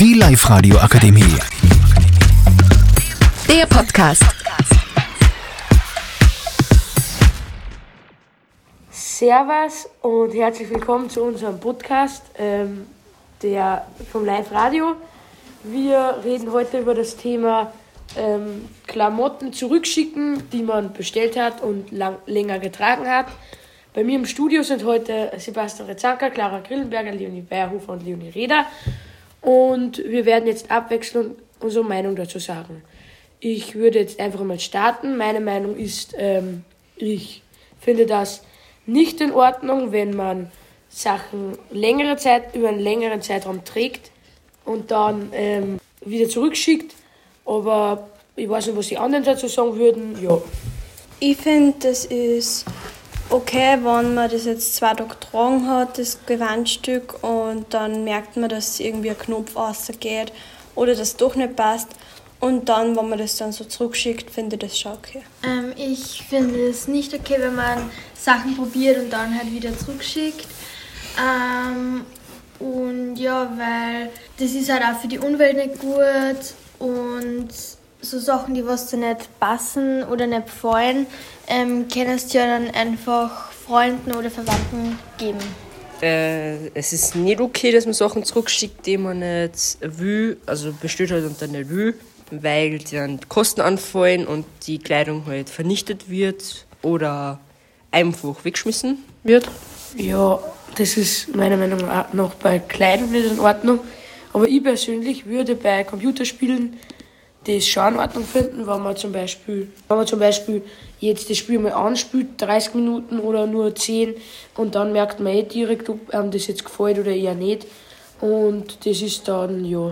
Die Live-Radio Akademie. Der Podcast. Servus und herzlich willkommen zu unserem Podcast, ähm, der vom Live Radio. Wir reden heute über das Thema ähm, Klamotten zurückschicken, die man bestellt hat und lang, länger getragen hat. Bei mir im Studio sind heute Sebastian Rezanka, Clara Grillenberger, Leonie Bayerhofer und Leonie Reda. Und wir werden jetzt abwechselnd unsere Meinung dazu sagen. Ich würde jetzt einfach mal starten. Meine Meinung ist, ähm, ich finde das nicht in Ordnung, wenn man Sachen längere Zeit, über einen längeren Zeitraum trägt und dann ähm, wieder zurückschickt. Aber ich weiß nicht, was die anderen dazu sagen würden. Ja. Ich finde, das ist okay, wenn man das jetzt zwei Tage getragen hat, das Gewandstück, und dann merkt man, dass irgendwie ein Knopf rausgeht oder das doch nicht passt. Und dann, wenn man das dann so zurückschickt, finde ich das schon okay. Ähm, ich finde es nicht okay, wenn man Sachen probiert und dann halt wieder zurückschickt. Ähm, und ja, weil das ist halt auch für die Umwelt nicht gut und so Sachen, die was dir nicht passen oder nicht gefallen, ähm, kannst du ja dann einfach Freunden oder Verwandten geben. Äh, es ist nicht okay, dass man Sachen zurückschickt, die man nicht will, also bestellt hat und dann nicht will, weil dann Kosten anfallen und die Kleidung halt vernichtet wird oder einfach weggeschmissen wird. Ja, das ist meiner Meinung nach noch bei Kleidung nicht in Ordnung. Aber ich persönlich würde bei Computerspielen das schon in Ordnung finden, wenn man zum Beispiel, wenn man zum Beispiel jetzt das Spiel mal anspielt, 30 Minuten oder nur 10 und dann merkt man eh direkt, ob einem das jetzt gefällt oder eher nicht. Und das ist dann ja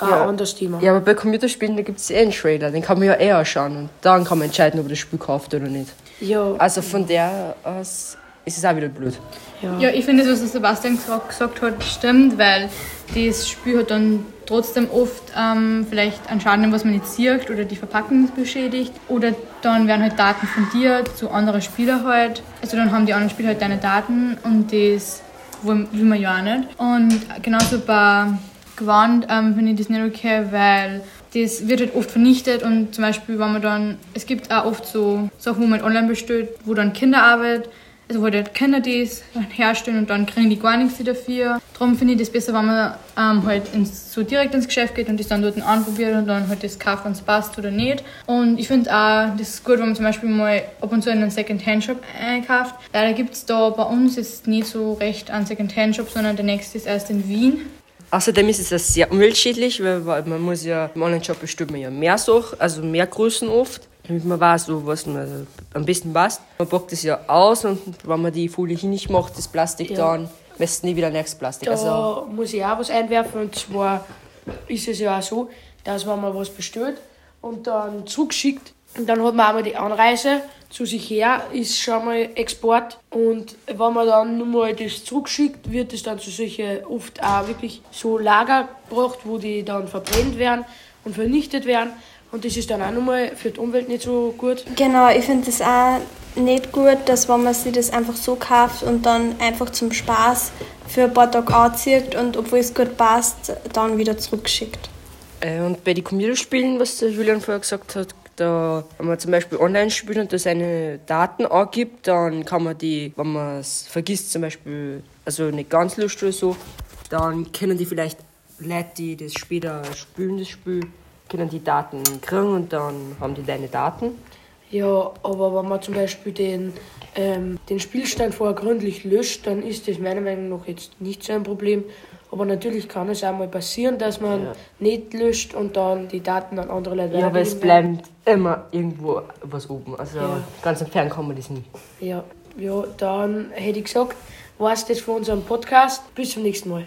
ein Ja. anderes Thema. Ja, aber bei Computerspielen, da gibt es eh einen Trailer, den kann man ja eher anschauen und dann kann man entscheiden, ob man das Spiel kauft oder nicht. Ja, Also von der aus ist es auch wieder blöd. ja. Ja, ich finde, das, was der Sebastian gesagt- gesagt hat, stimmt, weil das Spiel hat dann trotzdem oft ähm, vielleicht einen Schaden, was man nicht sieht oder die Verpackung beschädigt. Oder dann werden halt Daten von dir zu anderen Spielern halt. Also dann haben die anderen Spieler halt deine Daten und das will man ja auch nicht. Und genauso bei Gewand ähm, finde ich das nicht okay, weil das wird halt oft vernichtet und zum Beispiel, wenn man dann, es gibt auch oft so Sachen, wo man online bestellt, wo dann Kinderarbeit also wo die das herstellen und dann kriegen die gar nichts dafür. Darum finde ich das besser, wenn man ähm, halt ins, so direkt ins Geschäft geht und das dann dort anprobiert und dann halt das kauft, wenn es passt oder nicht. Und ich finde auch, das ist gut, wenn man zum Beispiel mal ab und zu in einen Second-Hand-Shop einkauft. Leider gibt es da bei uns jetzt nicht so recht einen Second-Hand-Shop, sondern der nächste ist erst in Wien. Außerdem ist es ja sehr umweltschädlich, weil, man muss ja im Online-Shop bestellt man ja mehr Sachen, also mehr Größen oft, damit man weiß, so, was man am besten passt. Man packt es ja aus und wenn man die Folie hin nicht macht, das Plastik Ja. dann, wässt nie wieder nächstes Plastik. Da Also, muss ich auch was einwerfen. Und zwar ist es ja auch so, dass wenn man was bestellt und dann zurückschickt, und dann hat man einmal die Anreise zu sich her, ist schon mal Export. Und wenn man dann nur mal das zurückschickt, wird es dann zu solche oft auch wirklich so Lager gebracht, wo die dann verbrennt werden und vernichtet werden. Und das ist dann auch nochmal für die Umwelt nicht so gut. Genau, ich finde das auch nicht gut, dass wenn man sich das einfach so kauft und dann einfach zum Spaß für ein paar Tage anzieht und obwohl es gut passt, dann wieder zurückschickt. äh, und bei den Computerspielen, was der Julian vorher gesagt hat, da, wenn man zum Beispiel online spielt und da seine Daten angibt, dann kann man die, wenn man es vergisst, zum Beispiel, also nicht ganz löscht oder so, dann können die vielleicht Leute, die das später spielen, das Spiel, können die Daten kriegen und dann haben die deine Daten. Ja, aber wenn man zum Beispiel den, ähm, den Spielstand vorher gründlich löscht, dann ist das meiner Meinung nach jetzt nicht so ein Problem. Aber natürlich kann es auch mal passieren, dass man nicht löscht und dann die Daten an andere Leute Ja, aber es bleibt immer irgendwo was oben. Also Ja. ganz entfernt kann man das nie. Ja, ja, dann hätte ich gesagt, war es das für unseren Podcast. Bis zum nächsten Mal.